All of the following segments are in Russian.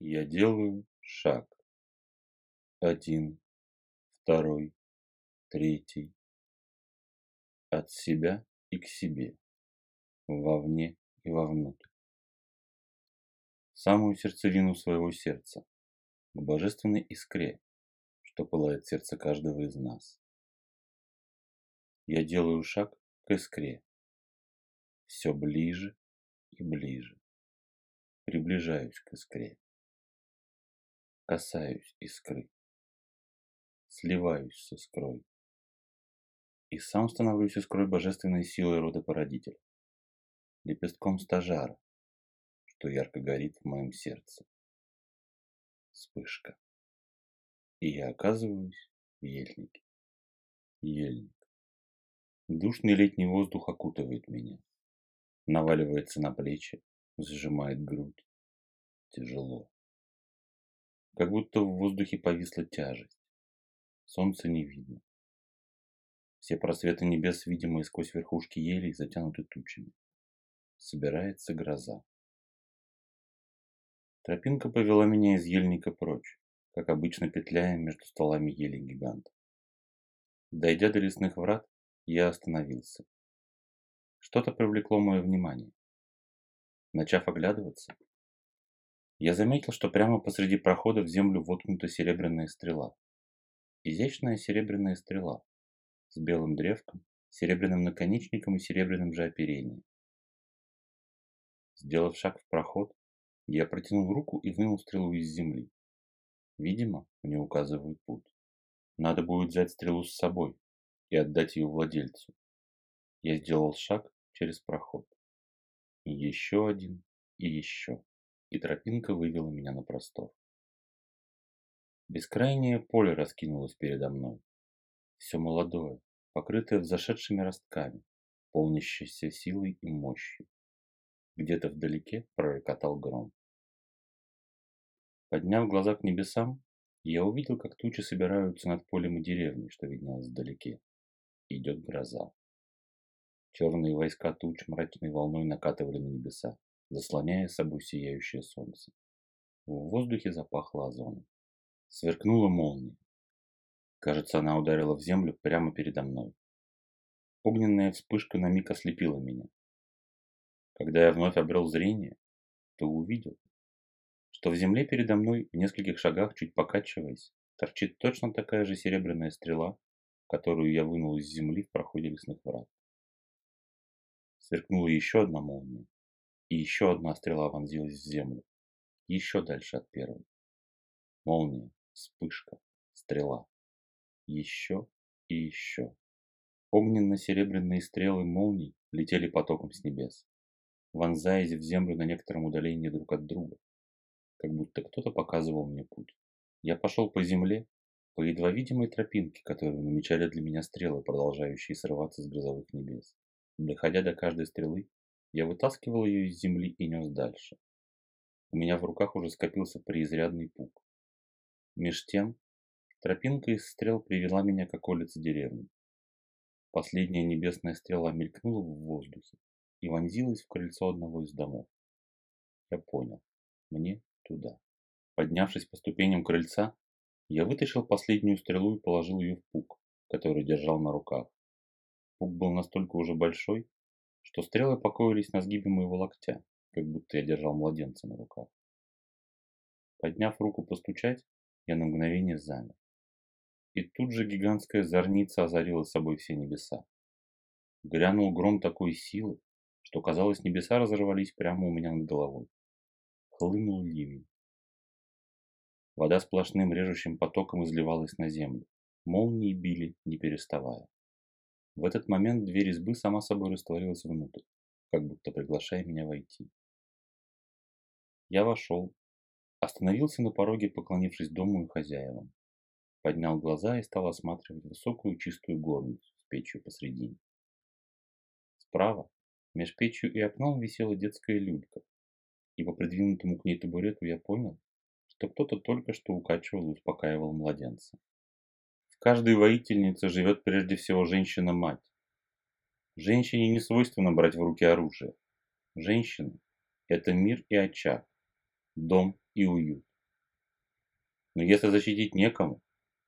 Я делаю шаг. Один, второй, третий. От себя и к себе. Вовне и вовнутрь. Самую сердцевину своего сердца. К божественной искре, что пылает сердце каждого из нас. Я делаю шаг к искре. Все ближе и ближе. Приближаюсь к искре касаюсь искры, сливаюсь с искрой. И сам становлюсь искрой божественной силы рода породителя, лепестком стажара, что ярко горит в моем сердце. Вспышка. И я оказываюсь в ельнике. Ельник. Душный летний воздух окутывает меня, наваливается на плечи, сжимает грудь. Тяжело. Как будто в воздухе повисла тяжесть. Солнца не видно. Все просветы небес, видимые сквозь верхушки елей, затянуты тучами. Собирается гроза. Тропинка повела меня из ельника прочь, как обычно петляя между стволами ели гиганта. Дойдя до лесных врат, я остановился. Что-то привлекло мое внимание. Начав оглядываться, я заметил, что прямо посреди прохода в землю воткнута серебряная стрела. Изящная серебряная стрела с белым древком, серебряным наконечником и серебряным же оперением. Сделав шаг в проход, я протянул руку и вынул стрелу из земли. Видимо, мне указывают путь. Надо будет взять стрелу с собой и отдать ее владельцу. Я сделал шаг через проход. И еще один, и еще и тропинка вывела меня на простор. Бескрайнее поле раскинулось передо мной. Все молодое, покрытое взошедшими ростками, полнящееся силой и мощью. Где-то вдалеке пророкотал гром. Подняв глаза к небесам, я увидел, как тучи собираются над полем и деревней, что виднелось вдалеке. Идет гроза. Черные войска туч мрачной волной накатывали на небеса заслоняя собой сияющее солнце. В воздухе запахло озоном. Сверкнула молния. Кажется, она ударила в землю прямо передо мной. Огненная вспышка на миг ослепила меня. Когда я вновь обрел зрение, то увидел, что в земле передо мной в нескольких шагах, чуть покачиваясь, торчит точно такая же серебряная стрела, которую я вынул из земли в проходе лесных врат. Сверкнула еще одна молния, и еще одна стрела вонзилась в землю. Еще дальше от первой. Молния, вспышка, стрела. Еще и еще. Огненно-серебряные стрелы молний летели потоком с небес, вонзаясь в землю на некотором удалении друг от друга, как будто кто-то показывал мне путь. Я пошел по земле, по едва видимой тропинке, которую намечали для меня стрелы, продолжающие срываться с грозовых небес. Доходя до каждой стрелы, я вытаскивал ее из земли и нес дальше. У меня в руках уже скопился преизрядный пук. Меж тем, тропинка из стрел привела меня к околице деревни. Последняя небесная стрела мелькнула в воздухе и вонзилась в крыльцо одного из домов. Я понял, мне туда. Поднявшись по ступеням крыльца, я вытащил последнюю стрелу и положил ее в пук, который держал на руках. Пук был настолько уже большой, что стрелы покоились на сгибе моего локтя, как будто я держал младенца на руках. Подняв руку постучать, я на мгновение замер. И тут же гигантская зорница озарила собой все небеса. Грянул гром такой силы, что казалось, небеса разорвались прямо у меня над головой. Хлынул ливень. Вода сплошным режущим потоком изливалась на землю. Молнии били, не переставая. В этот момент дверь избы сама собой растворилась внутрь, как будто приглашая меня войти. Я вошел, остановился на пороге, поклонившись дому и хозяевам. Поднял глаза и стал осматривать высокую чистую горницу с печью посредине. Справа, меж печью и окном, висела детская люлька, и по придвинутому к ней табурету я понял, что кто-то только что укачивал и успокаивал младенца. В каждой воительнице живет прежде всего женщина-мать. Женщине не свойственно брать в руки оружие. Женщина – это мир и очаг, дом и уют. Но если защитить некому,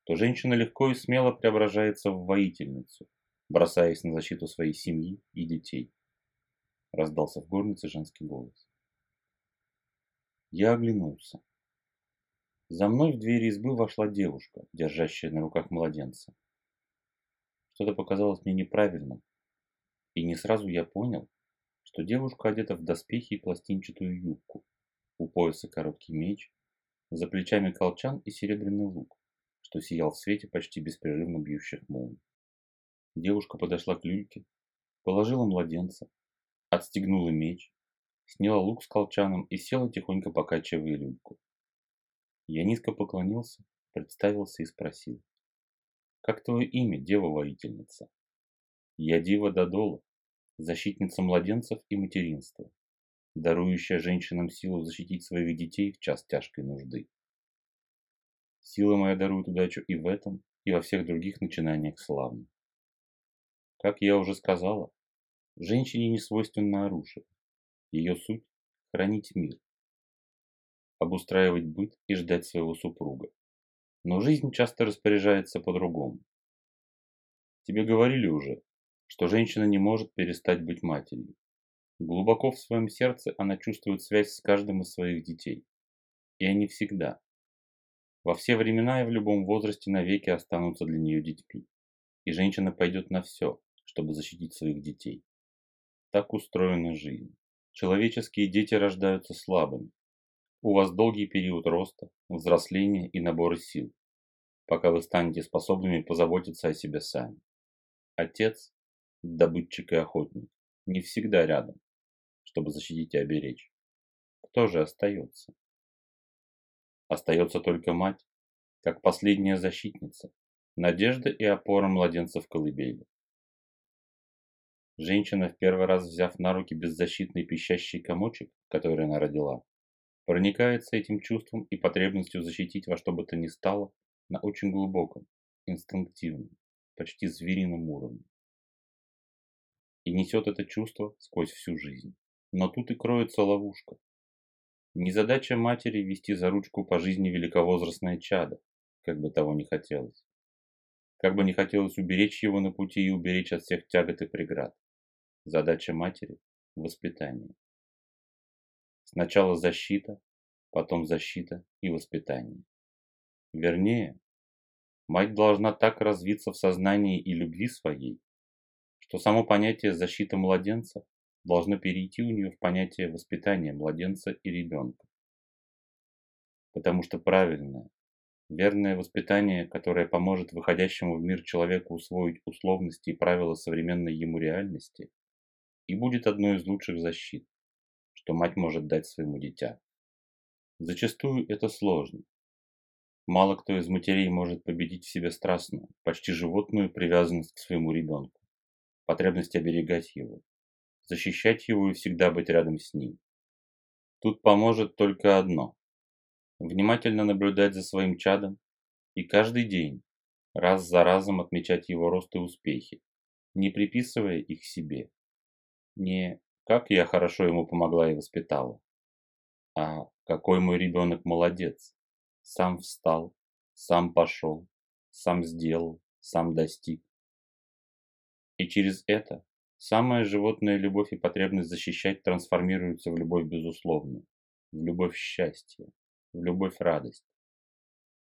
то женщина легко и смело преображается в воительницу, бросаясь на защиту своей семьи и детей. Раздался в горнице женский голос. Я оглянулся. За мной в двери избы вошла девушка, держащая на руках младенца. Что-то показалось мне неправильным, и не сразу я понял, что девушка одета в доспехи и пластинчатую юбку, у пояса короткий меч, за плечами колчан и серебряный лук, что сиял в свете почти беспрерывно бьющих молний. Девушка подошла к люльке, положила младенца, отстегнула меч, сняла лук с колчаном и села тихонько покачивая люльку. Я низко поклонился, представился и спросил. «Как твое имя, дева-воительница?» «Я Дива Додола, защитница младенцев и материнства, дарующая женщинам силу защитить своих детей в час тяжкой нужды. Сила моя дарует удачу и в этом, и во всех других начинаниях славных. Как я уже сказала, женщине не свойственно оружие. Ее суть – хранить мир, обустраивать быт и ждать своего супруга. Но жизнь часто распоряжается по-другому. Тебе говорили уже, что женщина не может перестать быть матерью. Глубоко в своем сердце она чувствует связь с каждым из своих детей. И они всегда, во все времена и в любом возрасте навеки останутся для нее детьми. И женщина пойдет на все, чтобы защитить своих детей. Так устроена жизнь. Человеческие дети рождаются слабыми. У вас долгий период роста, взросления и набора сил, пока вы станете способными позаботиться о себе сами. Отец, добытчик и охотник, не всегда рядом, чтобы защитить и оберечь. Кто же остается? Остается только мать, как последняя защитница, надежда и опора младенца в колыбели. Женщина, в первый раз взяв на руки беззащитный пищащий комочек, который она родила, проникается этим чувством и потребностью защитить во что бы то ни стало на очень глубоком, инстинктивном, почти зверином уровне. И несет это чувство сквозь всю жизнь. Но тут и кроется ловушка, не задача матери вести за ручку по жизни великовозрастное чадо, как бы того не хотелось. Как бы не хотелось уберечь его на пути и уберечь от всех тягот и преград. Задача матери – воспитание. Сначала защита, потом защита и воспитание. Вернее, мать должна так развиться в сознании и любви своей, что само понятие защиты младенца должно перейти у нее в понятие воспитания младенца и ребенка. Потому что правильное, верное воспитание, которое поможет выходящему в мир человеку усвоить условности и правила современной ему реальности, и будет одной из лучших защит, что мать может дать своему дитя. Зачастую это сложно. Мало кто из матерей может победить в себе страстную, почти животную привязанность к своему ребенку, потребность оберегать его, защищать его и всегда быть рядом с ним. Тут поможет только одно – внимательно наблюдать за своим чадом и каждый день, раз за разом отмечать его рост и успехи, не приписывая их себе. Не «как я хорошо ему помогла и воспитала», а «какой мой ребенок молодец, сам встал, сам пошел, сам сделал, сам достиг». И через это Самая животная любовь и потребность защищать трансформируются в любовь безусловную, в любовь счастья, в любовь радость,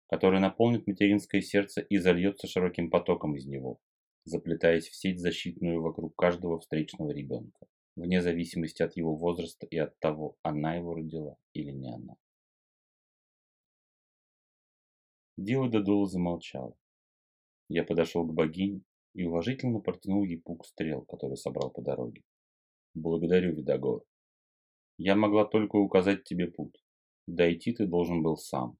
которая наполнит материнское сердце и зальется широким потоком из него, заплетаясь в сеть защитную вокруг каждого встречного ребенка, вне зависимости от его возраста и от того, она его родила или не она. Дива Додула замолчала. Я подошел к богине, и уважительно протянул ей пук стрел, который собрал по дороге. «Благодарю, Видогор. Я могла только указать тебе путь. Дойти ты должен был сам.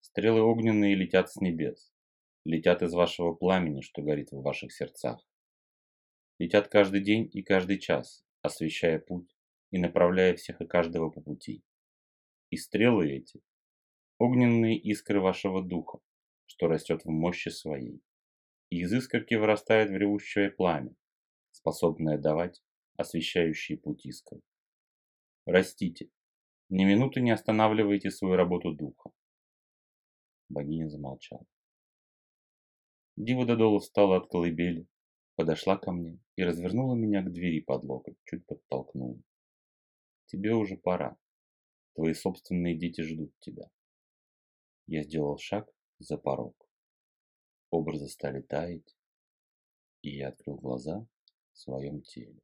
Стрелы огненные летят с небес, летят из вашего пламени, что горит в ваших сердцах. Летят каждый день и каждый час, освещая путь и направляя всех и каждого по пути. И стрелы эти – огненные искры вашего духа, что растет в мощи своей и из искорки вырастает в ревущее пламя, способное давать освещающие путь искр. Растите, ни минуты не останавливайте свою работу духа. Богиня замолчала. Дива Додола встала от колыбели, подошла ко мне и развернула меня к двери под локоть, чуть подтолкнула. Тебе уже пора. Твои собственные дети ждут тебя. Я сделал шаг за порог. Образы стали таять, и я открыл глаза в своем теле.